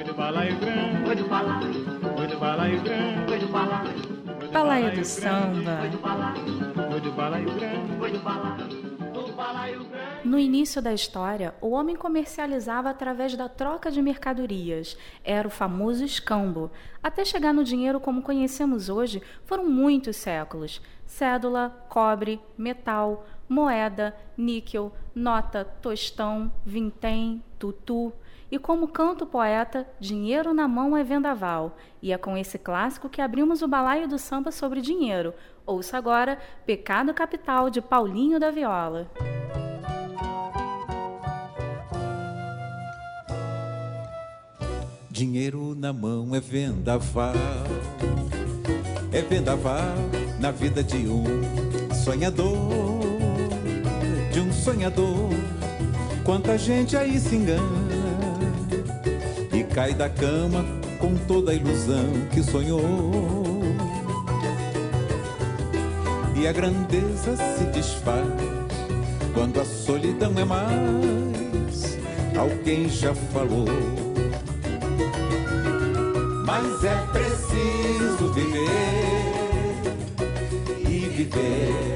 Balaio do balaio, oi do balaio grande, oi do balaio. Balaio do samba. Oi do balaio grande, oi do balaio. No início da história, o homem comercializava através da troca de mercadorias. Era o famoso escambo. Até chegar no dinheiro como conhecemos hoje, foram muitos séculos. Cédula, cobre, metal, moeda, níquel, nota, tostão, vintém, tutu. E como canta o poeta, dinheiro na mão é vendaval. E é com esse clássico que abrimos o balaio do samba sobre dinheiro. Ouça agora Pecado Capital de Paulinho da Viola. Dinheiro na mão é vendaval, é vendaval na vida de um sonhador, de um sonhador. Quanta gente aí se engana cai da cama com toda a ilusão que sonhou. E a grandeza se desfaz quando a solidão é mais. Alguém já falou. Mas é preciso viver e viver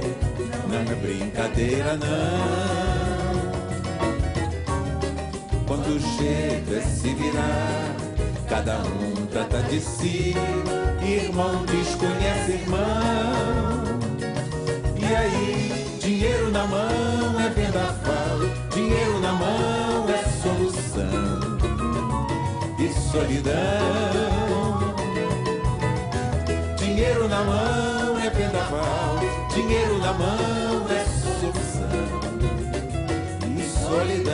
não é brincadeira não. Quando jeito é se virar, cada um trata de si, irmão desconhece irmão. E aí, dinheiro na mão é vendaval, dinheiro na mão é solução e solidão. Dinheiro na mão é vendaval, dinheiro na mão é solução e solidão.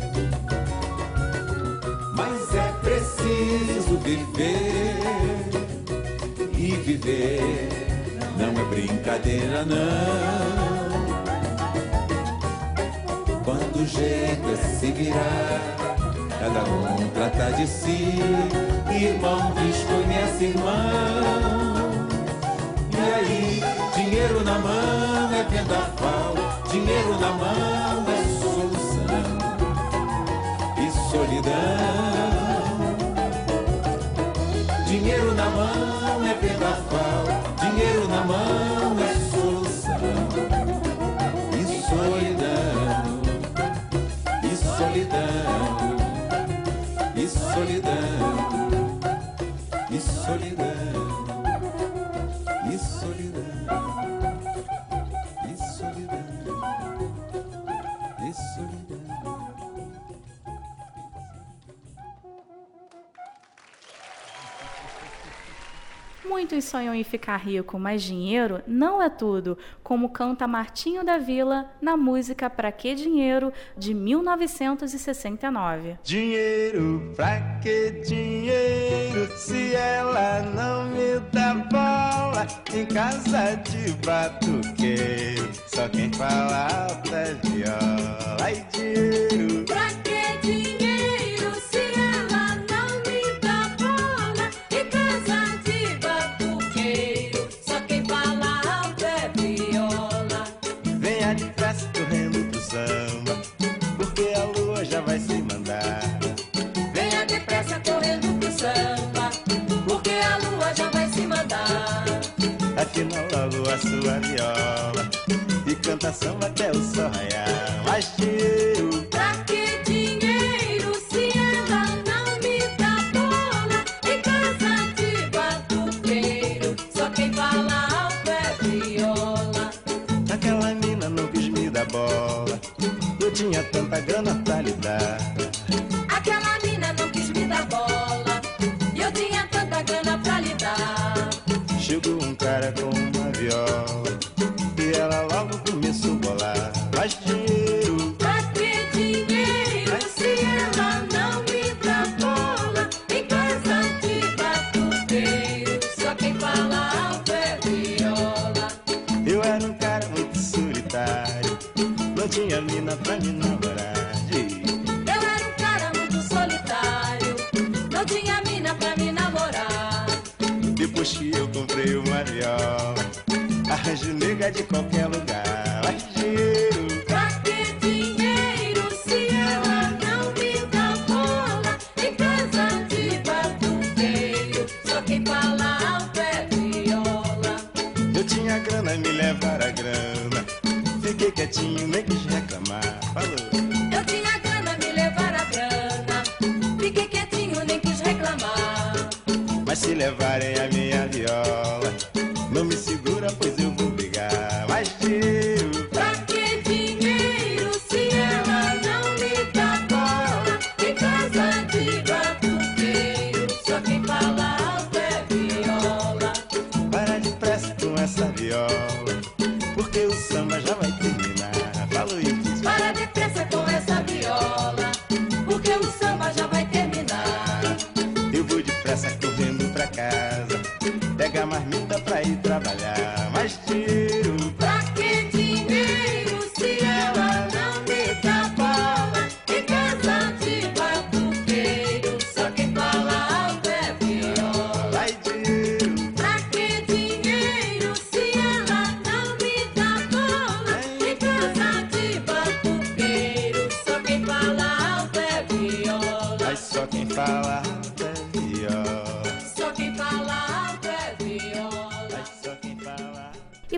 Preciso viver e viver não é brincadeira não. Quando o jeito é se virar, cada um trata de si, irmão desconhece irmão. E aí, dinheiro na mão é vendaval, dinheiro na mão é solução e solidão. Mão é vendaval, dinheiro na mão Muitos sonham em ficar rico, mas dinheiro não é tudo, como canta Martinho da Vila na música Pra Que Dinheiro, de 1969. Dinheiro, pra que dinheiro se ela não me dá bola em casa de batuqueiro? Só quem fala alto é viola. Ai, dinheiro, Afina logo a sua viola e canta samba até o sol raiar. Mas dinheiro, Pra que dinheiro se ela não me dá bola em casa de batuqueiro? Só quem fala alto é viola. aquela mina não quis me dar bola. Eu tinha tanta grana pra lhe dar. Cara com uma viola Arranjo nega de qualquer lugar. Pois eu vou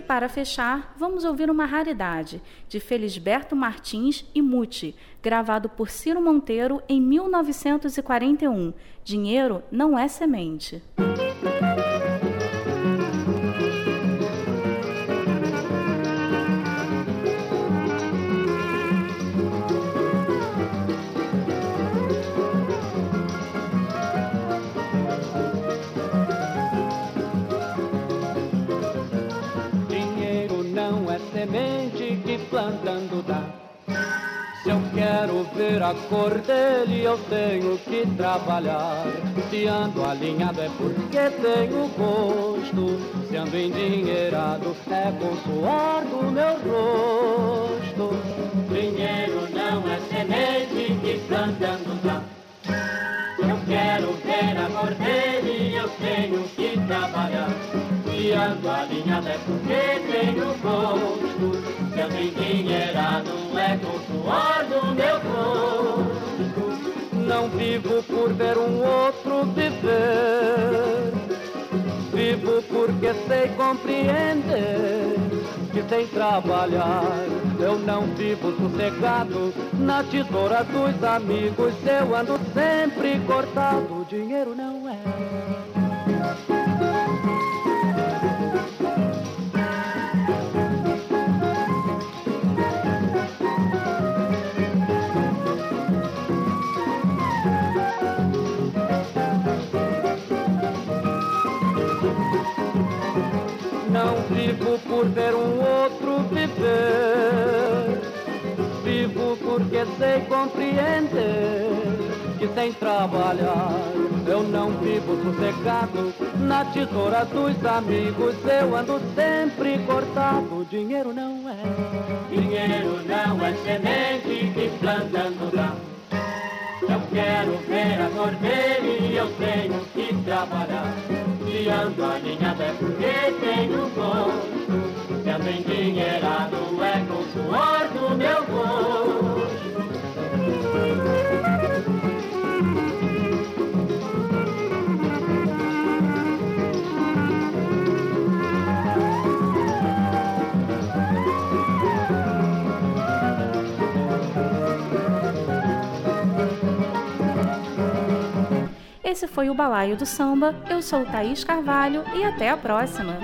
para fechar, vamos ouvir uma raridade, de Felisberto Martins e Muti, gravado por Ciro Monteiro em 1941. Dinheiro não é semente. Plantando dá. Se eu quero ver a cor dele, eu tenho que trabalhar. Se ando alinhado é porque tenho gosto. Se ando endinheirado é com suor do meu rosto. Dinheiro não é semente que plantando dá. Eu quero ver a cor dele, eu tenho que trabalhar. Se ando alinhado é porque tenho gosto. Se ando endinheirado é com suor do meu rosto. Não vivo por ver um outro viver. Vivo porque sei compreender que sem trabalhar eu não vivo sossegado. Na tesoura dos amigos eu ando sempre cortado. Dinheiro não vivo por ver um outro viver. Vivo porque sei compreender que sem trabalhar eu não vivo sossegado. Na tesoura dos amigos eu ando sempre cortado. Dinheiro não é. Dinheiro não é semente que plantando dá. Eu quero ver a cor dele, eu tenho que trabalhar. Se ando alinhado é porque tenho gosto. Se ando endinheirado é com suor do meu gosto. Esse foi o Balaio do Samba. Eu sou Thaís Carvalho e até a próxima!